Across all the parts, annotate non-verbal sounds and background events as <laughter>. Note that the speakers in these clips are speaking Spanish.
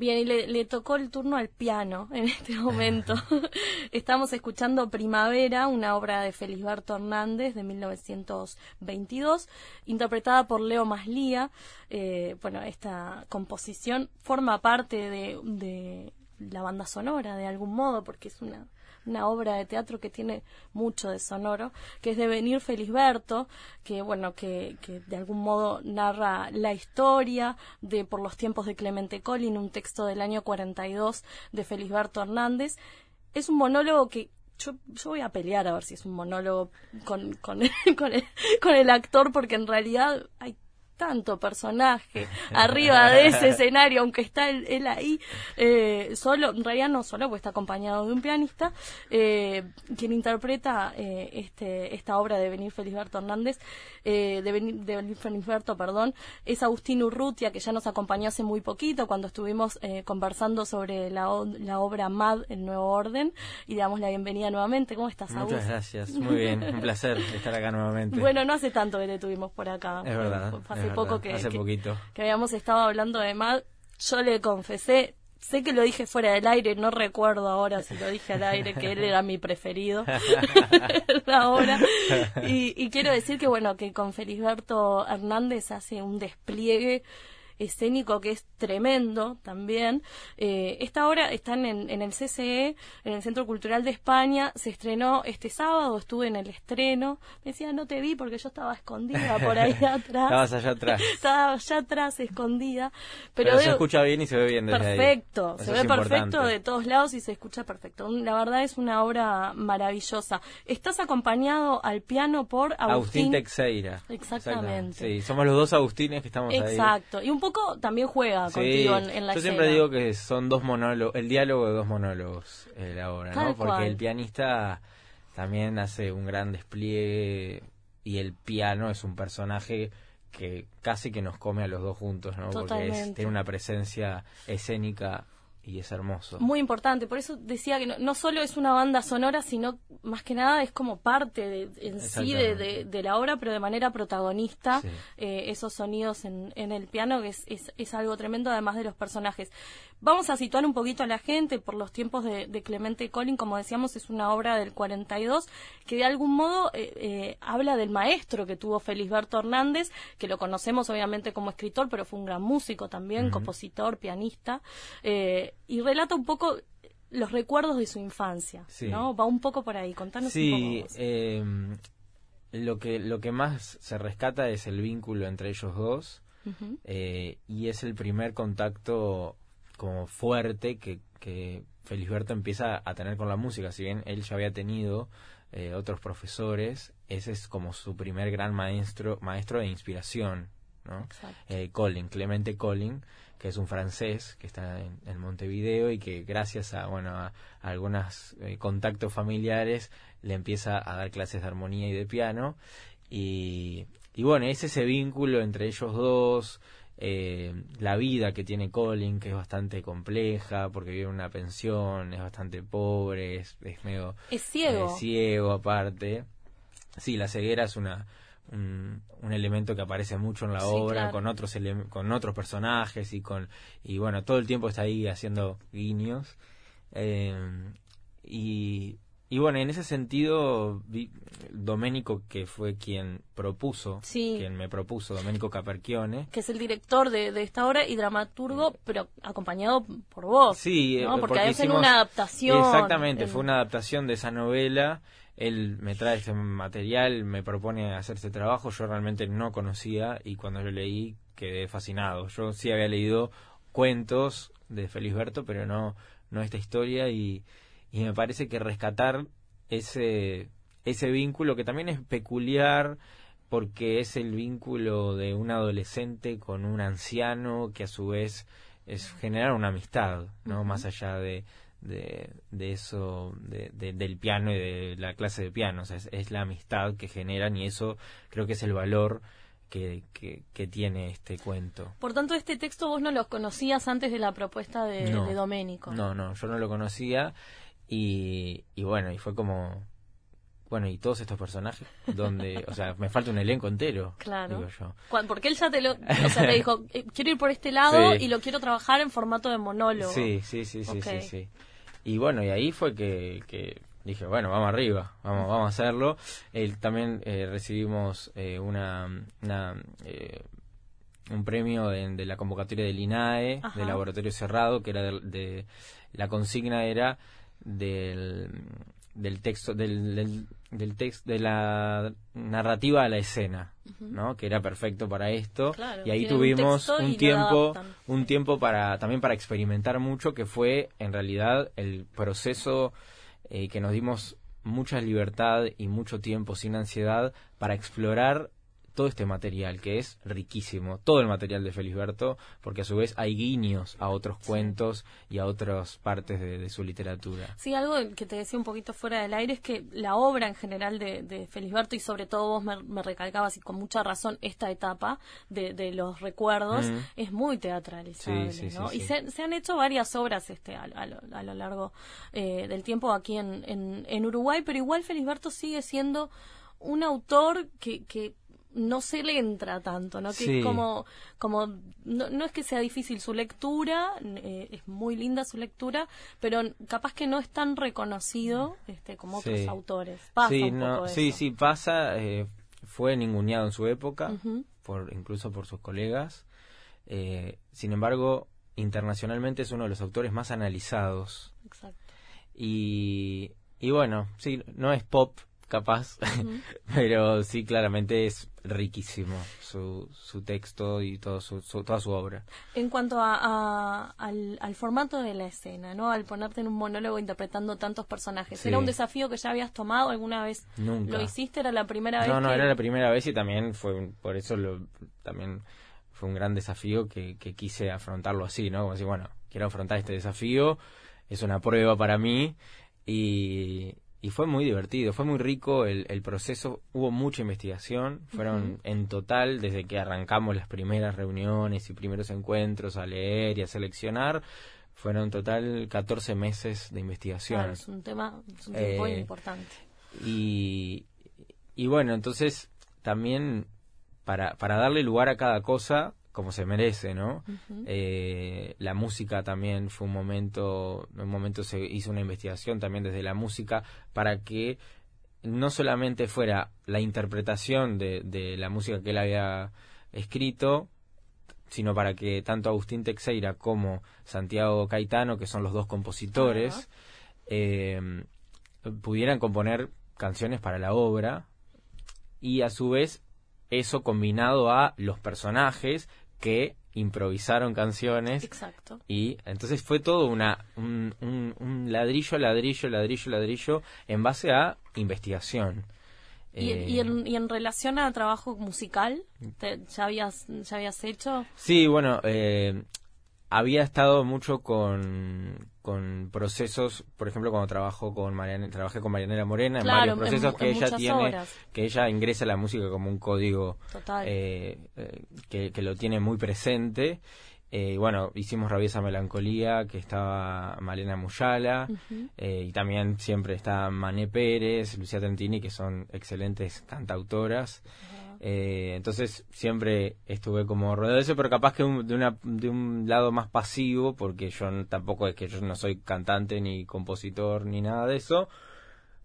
Bien, y le, le, tocó el turno al piano <laughs> en este momento. <laughs> Estamos escuchando Primavera, una obra de Felisberto Hernández de 1922, interpretada por Leo Maslía. Eh, bueno, esta composición forma parte de, de la banda sonora de algún modo, porque es una una obra de teatro que tiene mucho de sonoro, que es de Venir Felisberto, que bueno, que, que de algún modo narra la historia de Por los tiempos de Clemente Collin, un texto del año 42 de Felisberto Hernández. Es un monólogo que yo, yo, voy a pelear a ver si es un monólogo con, con, <laughs> con, el, con el actor, porque en realidad hay tanto personaje arriba de ese <laughs> escenario, aunque está él, ahí eh, solo, en realidad no solo, porque está acompañado de un pianista, eh, quien interpreta eh, este, esta obra de Benir Felisberto Hernández, de, Benir, de Felisberto, perdón, es Agustín Urrutia, que ya nos acompañó hace muy poquito cuando estuvimos conversando sobre la, la, obra MAD, El Nuevo Orden, y le damos la bienvenida nuevamente. ¿Cómo estás, Agustín? Muchas gracias, muy bien, un placer estar acá nuevamente. Bueno, no hace tanto que te tuvimos por acá. Es verdad poco que, hace poquito. que habíamos estado hablando de Mad, yo le confesé, sé que lo dije fuera del aire, no recuerdo ahora si lo dije al aire, que él era mi preferido <laughs> <laughs> ahora. Y, y quiero decir que bueno, que con Felisberto Hernández hace un despliegue escénico que es tremendo también. Eh, esta obra está en, en, el CCE, en el Centro Cultural de España, se estrenó este sábado, estuve en el estreno, me decía, no te vi porque yo estaba escondida por ahí <laughs> atrás. Estabas allá atrás. <laughs> estaba allá atrás, escondida. Pero, se escucha bien y se ve bien desde Perfecto, se ve perfecto de todos lados y se escucha perfecto. La verdad es una obra maravillosa. Estás acompañado al piano por Agustín, Agustín Teixeira. Exactamente. Sí, somos los dos Agustines que estamos ahí. Exacto. Y un poco también juega contigo en, la Yo siempre digo que son dos monólogos, el diálogo de dos monólogos eh, la obra, ¿no? Porque el pianista también hace un gran despliegue y el piano es un personaje que casi que nos come a los dos juntos, ¿no? Porque tiene una presencia escénica y es hermoso. Muy importante, por eso decía que no, solo es una banda sonora, sino más que nada es como parte de, en sí de, de, la obra, pero de manera protagonista, eh, esos sonidos en, en, el piano, que es, es, es, algo tremendo, además de los personajes. Vamos a situar un poquito a la gente por los tiempos de, Clemente Collin, como decíamos, es una obra del 42, que de algún modo eh, eh, habla del maestro que tuvo Felisberto Hernández, que lo conocemos obviamente como escritor, pero fue un gran músico también, compositor, pianista. Eh, y relata un poco los recuerdos de su infancia, ¿no? Va un poco por ahí, contanos sí, un poco. Eh, lo que lo que más se rescata es el vínculo entre ellos dos eh, y es el primer contacto como fuerte que, que Felisberto empieza a tener con la música. Si bien él ya había tenido eh, otros profesores, ese es como su primer gran maestro maestro de inspiración, ¿no? Eh, Colin, Clemente Colin que es un francés que está en, Montevideo y que gracias a bueno a, algunos eh, contactos familiares le empieza a dar clases de armonía y de piano. Y, y bueno es ese vínculo entre ellos dos eh, la vida que tiene Colin que es bastante compleja porque vive en una pensión es bastante pobre es, medio es ciego. eh, ciego aparte. Sí la ceguera es una un, elemento que aparece mucho en la obra con otros con otros personajes y con y bueno todo el tiempo está ahí haciendo guiños. Eh, y y bueno en ese sentido Domenico que fue quien propuso quien me propuso Domenico Caperchione. Que es el director de, esta obra y dramaturgo pero acompañado por vos sí porque, porque hacen una adaptación exactamente fue una adaptación de esa novela. Él me trae este material, me propone hacer este trabajo, yo realmente no conocía y cuando lo leí quedé fascinado. Yo sí había leído cuentos de Felisberto, pero no, no esta historia y, y me parece que rescatar ese, ese vínculo que también es peculiar porque es el vínculo de un adolescente con un anciano que a su vez es generar una amistad, ¿no? Más allá de, de, de eso, de, del piano y de la clase de piano. es, la amistad que generan y eso creo que es el valor que, que, tiene este cuento. Por tanto, este texto vos no lo conocías antes de la propuesta de, de Doménico. No, no, yo no lo conocía y, y bueno, y fue como bueno, y todos estos personajes, donde, <laughs> o sea, me falta un elenco entero, Claro. digo yo. Porque él ya te lo, o sea, te dijo, eh, quiero ir por este lado Sí. y lo quiero trabajar en formato de monólogo. Sí, sí, sí, sí, sí, sí. Y bueno, y ahí fue que, que dije, bueno, vamos arriba, vamos, vamos a hacerlo. El, también eh, recibimos eh, una, una, eh, un premio de, de la convocatoria del INAE, Ajá. del laboratorio cerrado, que era de, de- la consigna era del, del texto, del, del, del texto, de la narrativa a la escena, ¿no? Que era perfecto para esto. Claro, y ahí un tuvimos un tiempo, un tiempo para también para experimentar mucho, que fue en realidad el proceso eh, que nos dimos mucha libertad y mucho tiempo sin ansiedad para explorar todo este material que es riquísimo, todo el material de Felisberto, porque a su vez hay guiños a otros cuentos y a otras partes de, de su literatura. Sí, algo que te decía un poquito fuera del aire es que la obra en general de, de Felisberto y sobre todo vos me, me recalcabas y con mucha razón esta etapa de, de los recuerdos Mm. es muy teatralizable, Sí, sí, ¿no? sí, y se, se han hecho varias obras este a, a lo, a lo largo eh, del tiempo aquí en, en, en Uruguay, pero igual Felisberto sigue siendo un autor que, que no se le entra tanto, ¿no? Que Sí. es como, como no, no es que sea difícil su lectura, eh, es muy linda su lectura, pero capaz que no es tan reconocido este, como Sí. otros autores. Pasa sí, un no, poco sí, eso. sí, pasa. eh, fue ninguneado en su época, por, incluso por sus colegas. Eh, sin embargo, internacionalmente es uno de los autores más analizados. Exacto. Y, y bueno, sí, no es pop, capaz, <laughs> pero sí, claramente es riquísimo su, su texto y todo su, su- toda su obra. En cuanto a, a- al, al formato de la escena, ¿no? Al ponerte en un monólogo interpretando tantos personajes. Sí. ¿Era un desafío que ya habías tomado alguna vez? Nunca. ¿Lo hiciste? ¿Era la primera vez? No, no, que- era la primera vez y también fue, por eso lo, también fue un gran desafío que, que quise afrontarlo así, ¿no? Como decir, bueno, quiero afrontar este desafío, es una prueba para mí y, y fue muy divertido, fue muy rico el, el proceso, hubo mucha investigación, fueron en total, desde que arrancamos las primeras reuniones y primeros encuentros a leer y a seleccionar, fueron en total 14 meses de investigación. Claro, es un tema, es un tiempo Eh, importante. Y, y bueno, entonces también para, para darle lugar a cada cosa como se merece, ¿no? Eh, la música también fue un momento, en un momento se hizo una investigación también desde la música para que no solamente fuera la interpretación de, de la música que él había escrito, sino para que tanto Agustín Teixeira como Santiago Caetano, que son los dos compositores, eh, pudieran componer canciones para la obra y a su vez eso combinado a los personajes que improvisaron canciones Exacto. y entonces fue todo una un, un- un ladrillo ladrillo ladrillo ladrillo en base a investigación ¿Y, Eh, y en, y en relación a trabajo musical, ¿te- ¿ya, habías, ¿ya habías hecho? Sí, bueno, eh, había estado mucho con, con procesos, por ejemplo, cuando trabajo con Mariana, trabajé con Marianela Morena, en varios procesos en- que en ella tiene, que ella ingresa la música como un código Total. eh, eh, que, que lo tiene muy presente. Eh, bueno, hicimos Rabiesa Melancolía, que estaba Malena Muyala, eh, y también siempre está Mané Pérez, Lucía Trentini, que son excelentes cantautoras. Eh, entonces siempre estuve como rodeado de eso, pero capaz que un- de, una, de un lado más pasivo, porque yo tampoco es que yo no soy cantante ni compositor ni nada de eso.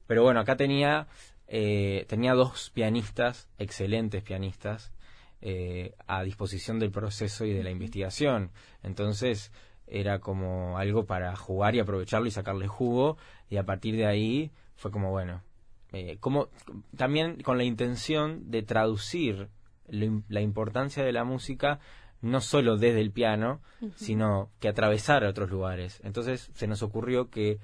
Pero bueno, acá tenía, eh, tenía dos pianistas, excelentes pianistas, eh, a disposición del proceso y de la investigación. Entonces era como algo para jugar y aprovecharlo y sacarle jugo. Y a partir de ahí fue como, bueno, eh, como también con la intención de traducir lo la importancia de la música no solo desde el piano, sino que atravesara otros lugares. Entonces se nos ocurrió que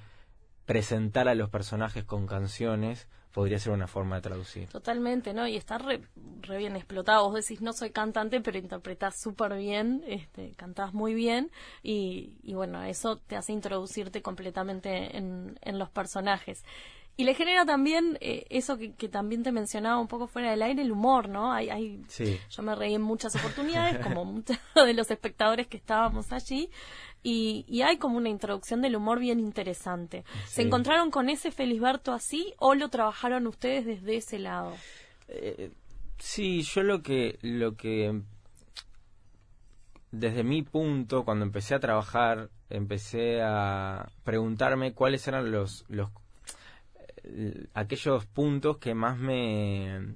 presentar a los personajes con canciones podría ser una forma de traducir. Totalmente, ¿no? Y está re, re bien explotado. Vos decís, no soy cantante, pero interpretás súper bien, este, cantás muy bien y, y bueno, eso te hace introducirte completamente en, en los personajes. Y le genera también eh, eso que, también te mencionaba un poco fuera del aire, el humor, ¿no? Hay, hay, Yo me reí en muchas oportunidades, <laughs> como muchos de los espectadores que estábamos allí, y, y, hay como una introducción del humor bien interesante. ¿Se encontraron con ese Felisberto así o lo trabajaron ustedes desde ese lado? Eh, sí, yo lo que, lo que desde mi punto, cuando empecé a trabajar, empecé a preguntarme cuáles eran los, los aquellos puntos que más me,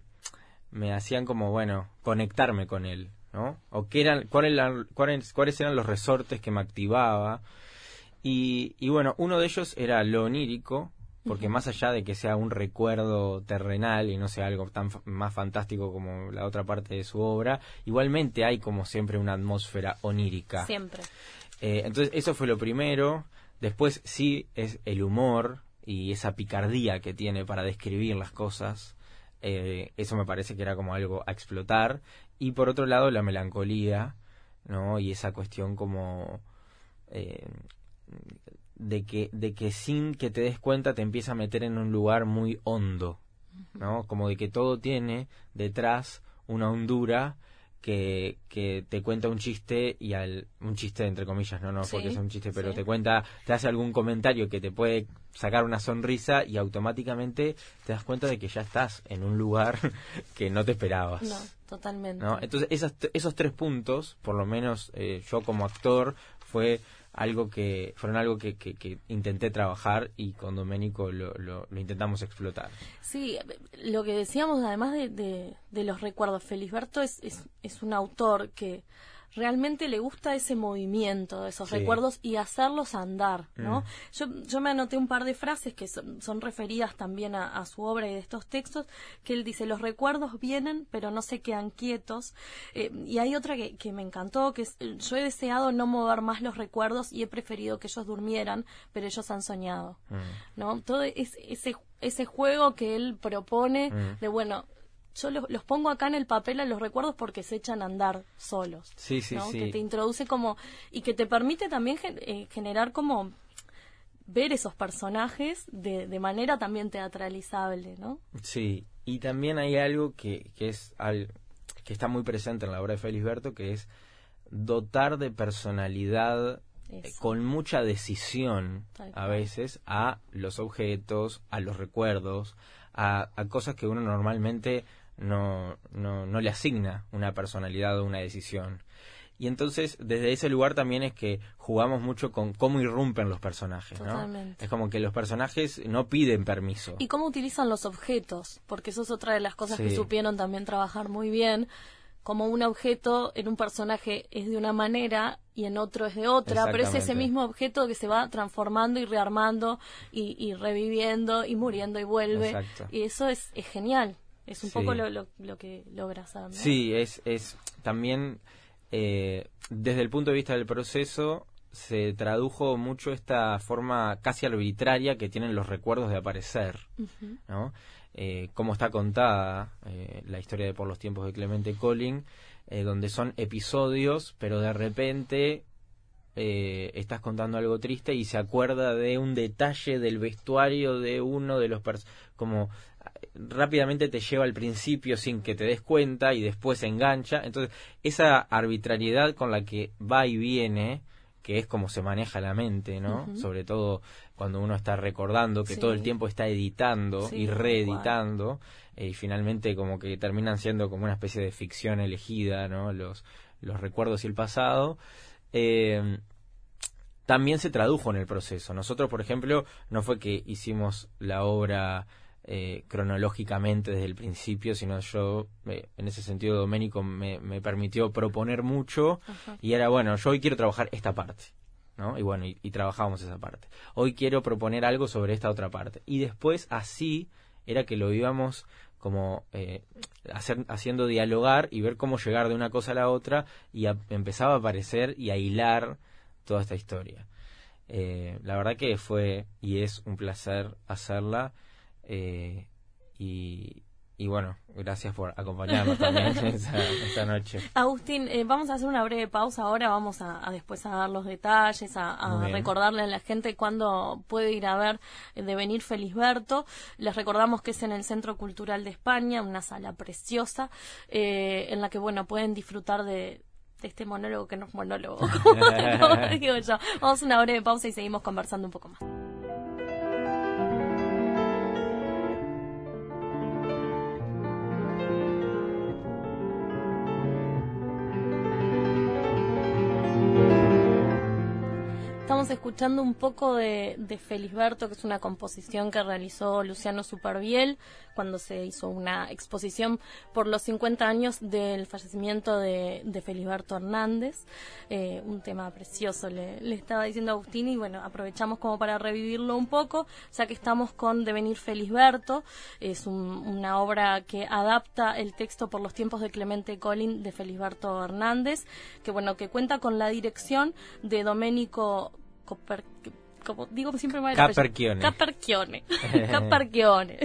me hacían como, bueno, conectarme con él, ¿no? O qué eran, cuáles, cuáles, cuáles eran los resortes que me activaba. Y, y bueno, uno de ellos era lo onírico, porque más allá de que sea un recuerdo terrenal y no sea algo tan más fantástico como la otra parte de su obra, igualmente hay como siempre una atmósfera onírica. Siempre. Eh, entonces eso fue lo primero. Después sí es el humor y esa picardía que tiene para describir las cosas. Eh, eso me parece que era como algo a explotar. Y por otro lado la melancolía, ¿no? Y esa cuestión como eh, de que, de que sin que te des cuenta te empieza a meter en un lugar muy hondo, ¿no? Como de que todo tiene detrás una hondura que, que te cuenta un chiste y al un chiste entre comillas, no, no, porque es un chiste, pero te cuenta, te hace algún comentario que te puede sacar una sonrisa y automáticamente te das cuenta de que ya estás en un lugar <laughs> que no te esperabas. No, totalmente. Entonces, esos tres puntos, por lo menos eh, yo como actor, fue algo que fueron algo que, que, intenté trabajar y con Doménico lo, lo, intentamos explotar. Sí, lo que decíamos además de, de, los recuerdos, Felisberto es, es, es un autor que realmente le gusta ese movimiento de esos recuerdos y hacerlos andar, ¿no? Mm. Yo, yo me anoté un par de frases que son, referidas también a, su obra y de estos textos, que él dice, los recuerdos vienen pero no se quedan quietos. Eh, y hay otra que, que, me encantó, que es, yo he deseado no mover más los recuerdos y he preferido que ellos durmieran, pero ellos han soñado, mm. ¿no? Todo es, ese ese juego que él propone mm. de bueno yo los, pongo acá en el papel a los recuerdos porque se echan a andar solos. Sí, sí, sí. Que te introduce como y que te permite también eh, generar como ver esos personajes de, de, manera también teatralizable, ¿no? Sí, y también hay algo que, que es al, que está muy presente en la obra de Felisberto, que es dotar de personalidad eh, con mucha decisión a veces a los objetos, a los recuerdos, a, a cosas que uno normalmente no, no, no le asigna una personalidad o una decisión. Y entonces, desde ese lugar también es que jugamos mucho con cómo irrumpen los personajes, ¿no? Es como que los personajes no piden permiso. Y cómo utilizan los objetos, porque eso es otra de las cosas que supieron también trabajar muy bien. Como un objeto en un personaje es de una manera y en otro es de otra, pero es ese mismo objeto que se va transformando y rearmando y, reviviendo y muriendo y vuelve. Y eso es, es genial. Es un poco lo, lo, que logras ¿no? Sí, es, es también eh, desde el punto de vista del proceso se tradujo mucho esta forma casi arbitraria que tienen los recuerdos de aparecer, ¿no? Eh, como está contada eh, la historia de Por los tiempos de Clemente Colling, donde son episodios, pero de repente estás contando algo triste y se acuerda de un detalle del vestuario de uno de los como rápidamente te lleva al principio sin que te des cuenta y después se engancha. Entonces, esa arbitrariedad con la que va y viene, que es como se maneja la mente, ¿no? Sobre todo cuando uno está recordando que todo el tiempo está editando y reeditando, eh, y finalmente como que terminan siendo como una especie de ficción elegida, ¿no? Los, los recuerdos y el pasado. Eh, también se tradujo en el proceso. Nosotros, por ejemplo, no fue que hicimos la obra eh, cronológicamente desde el principio, sino yo, eh, en ese sentido, Doménico me, me permitió proponer mucho y era, bueno, yo hoy quiero trabajar esta parte. ¿no? Y bueno, y, trabajábamos esa parte. Hoy quiero proponer algo sobre esta otra parte. Y después así era que lo íbamos como eh, hacer, haciendo dialogar y ver cómo llegar de una cosa a la otra y empezaba a aparecer y a hilar toda esta historia. la verdad que fue y es un placer hacerla eh, y, y bueno, gracias por acompañarnos también <laughs> esta, noche. Agustín, eh, vamos a hacer una breve pausa ahora, vamos a, después a dar los detalles, a, recordarle a la gente cuándo puede ir a ver eh, Devenir Felisberto. Les recordamos que es en el Centro Cultural de España, una sala preciosa, eh, en la que, bueno, pueden disfrutar de, este monólogo que no es monólogo, <laughs> <laughs> digo yo. Vamos a una breve pausa y seguimos conversando un poco más. Estamos escuchando un poco de, de, que es una composición que realizó Luciano Superviel cuando se hizo una exposición por los 50 años del fallecimiento de, de Hernández. Eh, un tema precioso, le, estaba diciendo Agustín, y bueno, aprovechamos como para revivirlo un poco, ya que estamos con Devenir Felisberto. Es una obra que adapta el texto por los tiempos de Clemente Colin de Felisberto Hernández, que bueno, que cuenta con la dirección de Doménico como digo siempre mal Caperchione. Caperchione. <laughs> Caperchione.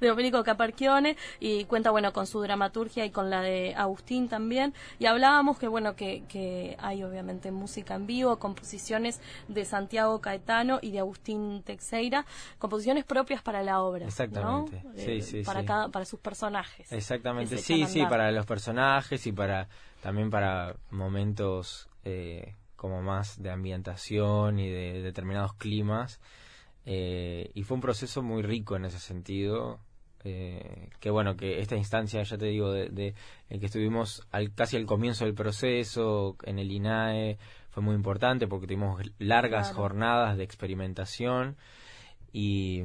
de <laughs> Domenico Caperchione y cuenta bueno con su dramaturgia y con la de Agustín también y hablábamos que bueno que, que hay obviamente música en vivo, composiciones de Santiago Caetano y de Agustín Texeira, composiciones propias para la obra, Exactamente. Sí, eh, sí, para cada para sus personajes. Exactamente. Sí, sí, para los personajes y para también para momentos eh, como más de ambientación y de determinados climas. Eh, y fue un proceso muy rico en ese sentido. Eh, que bueno, que esta instancia, ya te digo, de, en que estuvimos al, casi al comienzo del proceso, en el INAE, fue muy importante porque tuvimos largas jornadas de experimentación y,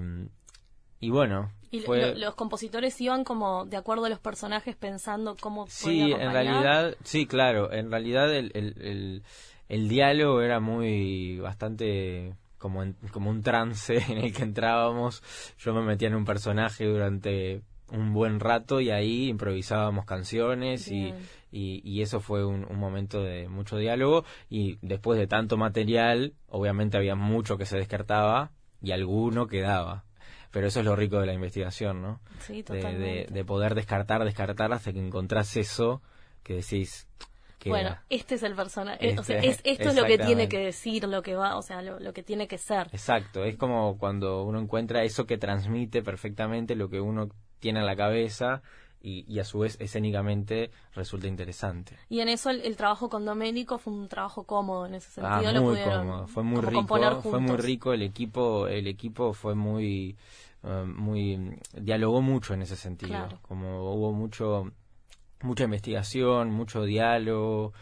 y bueno. Y los compositores iban como de acuerdo a los personajes pensando cómo Sí, en realidad, sí, claro, en realidad el, el el diálogo era muy bastante como, como un trance <laughs> en el que entrábamos. Yo me metía en un personaje durante un buen rato y ahí improvisábamos canciones y, y, eso fue un, momento de mucho diálogo. Y después de tanto material obviamente había mucho que se descartaba y alguno quedaba pero eso es lo rico de la investigación no sí, de, de, poder descartar descartar hasta que encontrás eso que decís bueno, este es el personaje. o sea, este, es, esto es lo que tiene que decir, lo que va, o sea, lo, que tiene que ser. Exacto, es como cuando uno encuentra eso que transmite perfectamente lo que uno tiene en la cabeza y, y, a su vez escénicamente resulta interesante. Y en eso el, trabajo con Doménico fue un trabajo cómodo en ese ah, sentido. muy cómodo, fue muy rico, fue muy rico el equipo, el equipo fue muy, eh, muy dialogó mucho en ese sentido, como hubo mucho mucha investigación, mucho diálogo,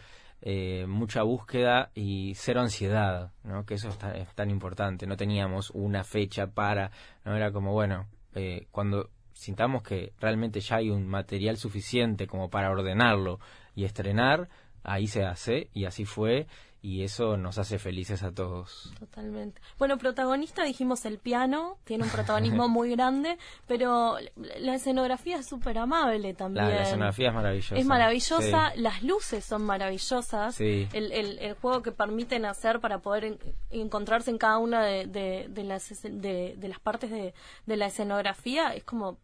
eh, mucha búsqueda y cero ansiedad, ¿no? Que eso es tan, importante. No teníamos una fecha para, no era como bueno, eh, cuando sintamos que realmente ya hay un material suficiente como para ordenarlo y estrenar, ahí se hace y así fue y eso nos hace felices a todos. Totalmente. Bueno, protagonista dijimos el piano, tiene un protagonismo <laughs> muy grande, pero la escenografía es súper amable también. La, escenografía es maravillosa. Es maravillosa, las luces son maravillosas, el, el, el, juego que permiten hacer para poder encontrarse en cada una de, de, las, de, las partes de la escenografía es como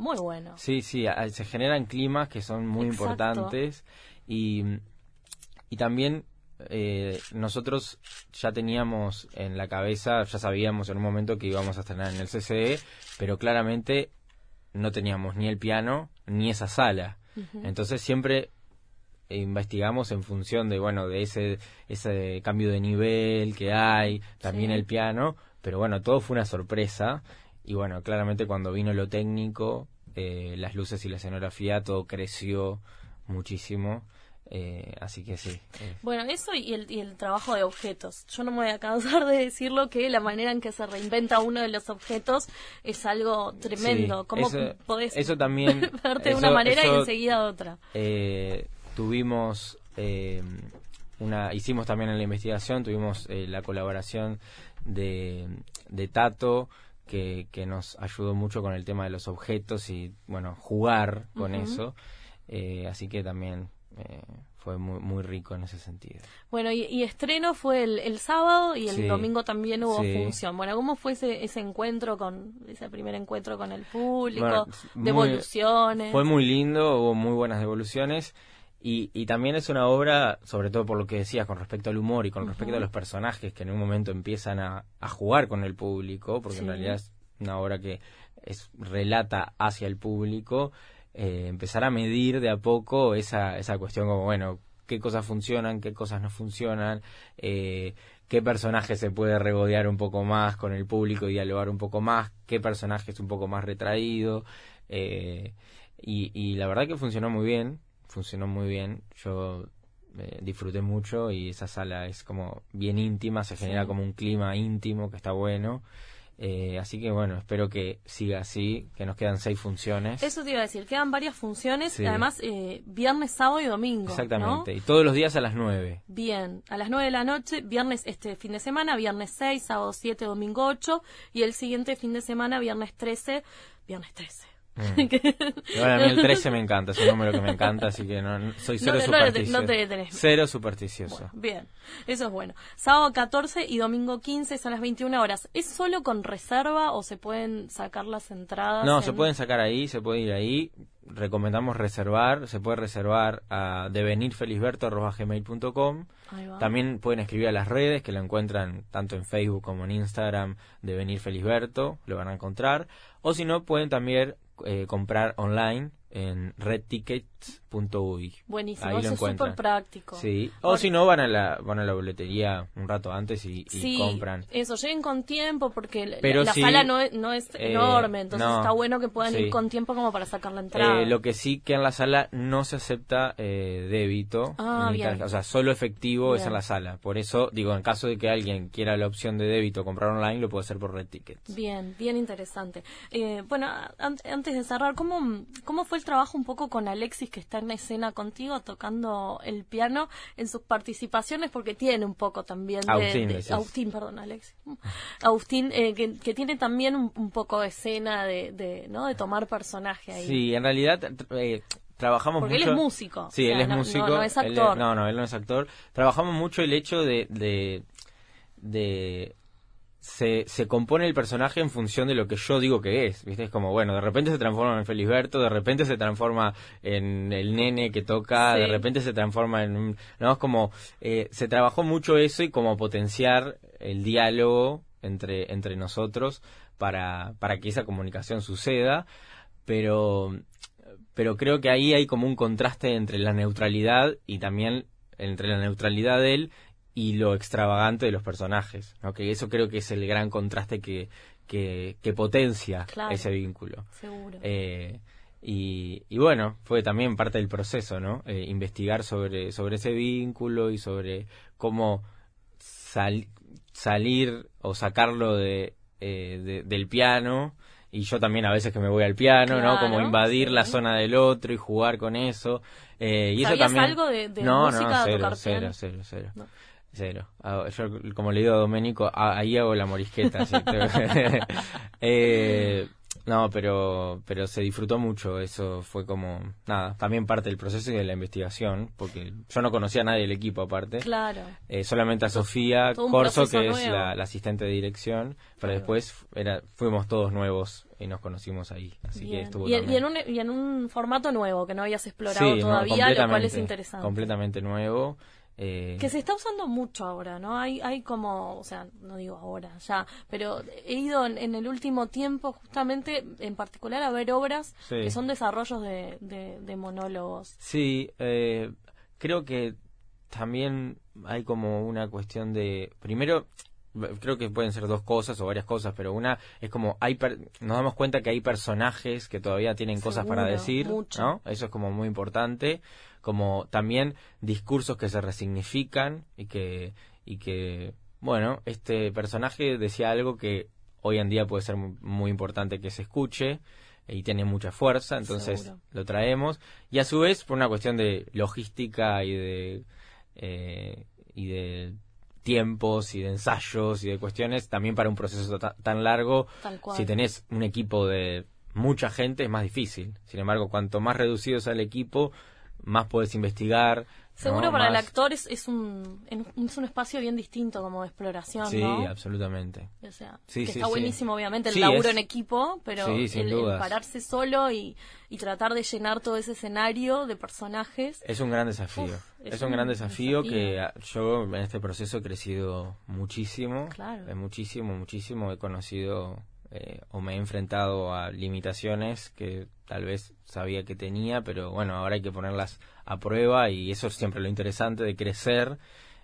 muy bueno. Sí, sí, se generan climas que son muy importantes y, y también eh, nosotros ya teníamos en la cabeza, ya sabíamos en un momento que íbamos a estrenar en el CCE, pero claramente no teníamos ni el piano ni esa sala. Entonces siempre investigamos en función de bueno de ese ese cambio de nivel que hay, también el piano, pero bueno todo fue una sorpresa y bueno claramente cuando vino lo técnico, eh, las luces y la escenografía todo creció muchísimo eh, así que sí. Bueno, eso y el, y el trabajo de objetos. Yo no me voy a cansar de decirlo que la manera en que se reinventa uno de los objetos es algo tremendo. ¿Cómo eso, podés eso también, <laughs> verte de una manera y enseguida otra? Eh, tuvimos eh, una, hicimos también en la investigación, tuvimos la colaboración de, de Tato. Que, que, nos ayudó mucho con el tema de los objetos y bueno jugar con eso así que también eh, fue muy, muy rico en ese sentido. Bueno, y, estreno fue el, sábado y el domingo también hubo sí. función. Bueno, ¿cómo fue ese, ese encuentro con, ese primer encuentro con el público? devoluciones. Fue muy lindo, hubo muy buenas devoluciones. Y, y también es una obra, sobre todo por lo que decías con respecto al humor y con respecto a los personajes que en un momento empiezan a, a jugar con el público, porque en realidad es una obra que es relata hacia el público, eh, empezar a medir de a poco esa, esa cuestión como, bueno, qué cosas funcionan, qué cosas no funcionan, eh, qué personaje se puede regodear un poco más con el público y dialogar un poco más, qué personaje es un poco más retraído. Eh, y, y la verdad que funcionó muy bien funcionó muy bien. Yo eh, disfruté mucho y esa sala es como bien íntima, se genera como un clima íntimo que está bueno. Eh, así que bueno, espero que siga así, que nos quedan seis funciones. Eso te iba a decir, quedan varias funciones, además eh, viernes, sábado y domingo. Exactamente, y todos los días a las nueve. Bien, a las nueve de la noche, viernes este fin de semana, viernes 6, sábado 7, domingo 8 y el siguiente fin de semana, viernes 13, viernes 13. Mm. <laughs> a mí el 13 me encanta, es un número que me encanta, así que no, soy cero supersticioso. Cero supersticioso. bien, eso es bueno. Sábado 14 y domingo 15 son las 21 horas. ¿Es solo con reserva o se pueden sacar las entradas? No, se pueden sacar ahí, se puede ir ahí. Recomendamos reservar, se puede reservar a devenirfelisberto.com. También pueden escribir a las redes, que lo encuentran tanto en Facebook como en Instagram, Devenir Felisberto, lo van a encontrar. O si no, pueden también eh, comprar online en redtickets.uy. Buenísimo, eso es súper práctico. Sí, o si no, van a, la, van a la boletería un rato antes y, sí, compran. Eso, lleguen con tiempo porque la, sala no es, no es eh, enorme, entonces está bueno que puedan ir con tiempo como para sacar la entrada. Eh, lo que sí que en la sala no se acepta eh, débito, ah, o sea, solo efectivo es en la sala. Por eso, digo, en caso de que alguien quiera la opción de débito comprar online, lo puede hacer por Red Tickets. Bien, bien interesante. bueno, antes de cerrar, ¿cómo, ¿cómo fue el trabajo un poco con Alexis, que está en escena contigo tocando el piano en sus participaciones, porque tiene un poco también de. Agustín, perdón, Alexis. Agustín, eh, que, tiene también un, poco de escena de, ¿no? de tomar personaje ahí. Sí, en realidad. Eh, trabajamos Porque mucho. él es músico. Sí, él es músico. No, es actor. no, no, él no es actor. Trabajamos mucho el hecho de, de, de se, se compone el personaje en función de lo que yo digo que es, ¿viste? Es como, bueno, de repente se transforma en Felisberto, de repente se transforma en el nene que toca, de repente se transforma en un... ¿no? Es como, eh, se trabajó mucho eso y como potenciar el diálogo entre, entre nosotros para, para que esa comunicación suceda, pero, pero creo que ahí hay como un contraste entre la neutralidad y también entre la neutralidad de él y lo extravagante de los personajes. ¿no? Que eso creo que es el gran contraste que, que, potencia ese vínculo. Seguro. Eh, y, y, bueno, fue también parte del proceso, ¿no? Eh, investigar sobre, sobre ese vínculo y sobre cómo salir o sacarlo de, eh, del piano. Y yo también a veces que me voy al piano, ¿no? Como invadir la zona del otro y jugar con eso. y eso también... algo de, no, música no, cero, tocar cero, cero, cero, Cero. Ah, yo, como le digo a Doménico, ahí hago la morisqueta. <laughs> eh, no, pero, pero se disfrutó mucho. Eso fue como, nada, también parte del proceso y de la investigación, porque yo no conocía a nadie del equipo aparte. Claro. Eh, solamente a Sofía Corso, que es la, asistente de dirección, pero después era, fuimos todos nuevos y nos conocimos ahí. Así que estuvo y, y, en un, y en un formato nuevo que no habías explorado todavía, lo cual es interesante. Completamente nuevo. Eh, que se está usando mucho ahora, ¿no? Hay, hay como, o sea, no digo ahora, ya, pero he ido en, el último tiempo justamente, en particular, a ver obras que son desarrollos de, de, monólogos. Sí, eh, creo que también hay como una cuestión de, primero, creo que pueden ser dos cosas o varias cosas, pero una es como hay nos damos cuenta que hay personajes que todavía tienen cosas para decir, ¿no? Eso es como muy importante como también discursos que se resignifican y que, y que, bueno, este personaje decía algo que hoy en día puede ser muy, importante que se escuche y tiene mucha fuerza, entonces lo traemos. Y a su vez, por una cuestión de logística y de, eh, y de tiempos y de ensayos y de cuestiones, también para un proceso tan largo, si tenés un equipo de mucha gente es más difícil. Sin embargo, cuanto más reducido sea el equipo, más puedes investigar, Seguro para el actor es, es, un, es un espacio bien distinto como de exploración, sí, absolutamente. O sea, que está buenísimo obviamente el laburo en equipo, pero el, pararse solo y, y, tratar de llenar todo ese escenario de personajes. Es un gran desafío. es, un, gran desafío, que yo en este proceso he crecido muchísimo. Claro. Eh, muchísimo, muchísimo. He conocido eh, o me he enfrentado a limitaciones que tal vez sabía que tenía, pero bueno, ahora hay que ponerlas a prueba y eso es siempre lo interesante de crecer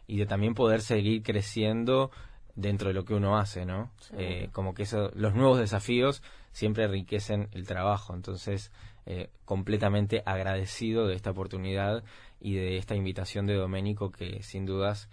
y de también poder seguir creciendo dentro de lo que uno hace, ¿no? Eh, como que eso, los nuevos desafíos siempre enriquecen el trabajo, entonces eh, completamente agradecido de esta oportunidad y de esta invitación de Doménico que sin dudas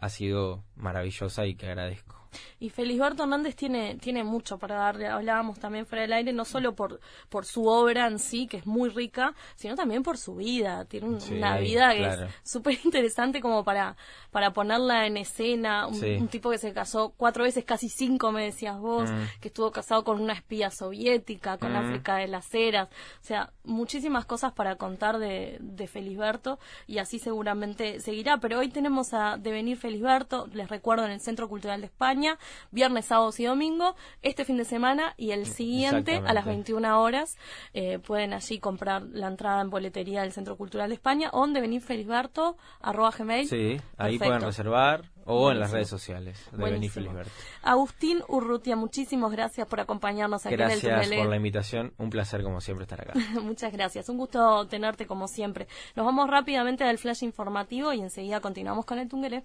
ha sido maravillosa y que agradezco. Y Felisberto Hernández tiene, tiene mucho para darle, hablábamos también fuera del aire, no solo por, por su obra en sí, que es muy rica, sino también por su vida. Tiene una vida que es súper interesante como para, para ponerla en escena. Un, tipo que se casó cuatro veces, casi cinco, me decías vos, mm. que estuvo casado con una espía soviética, con mm. África de las Heras. O sea, muchísimas cosas para contar de, de Felisberto y así seguramente seguirá. Pero hoy tenemos a Devenir Felisberto, les recuerdo, en el Centro Cultural de España viernes, sábados y domingo, este fin de semana y el siguiente a las 21 horas. Eh, pueden allí comprar la entrada en boletería del Centro Cultural de España o donde venir Felisberto, arroba gmail. Sí, ahí pueden reservar o en las redes sociales de Benny Felisberto. Agustín Urrutia, muchísimas gracias por acompañarnos aquí en el Gracias por la invitación, un placer como siempre estar acá. <laughs> Muchas gracias, un gusto tenerte como siempre. Nos vamos rápidamente al flash informativo y enseguida continuamos con el Tungelé.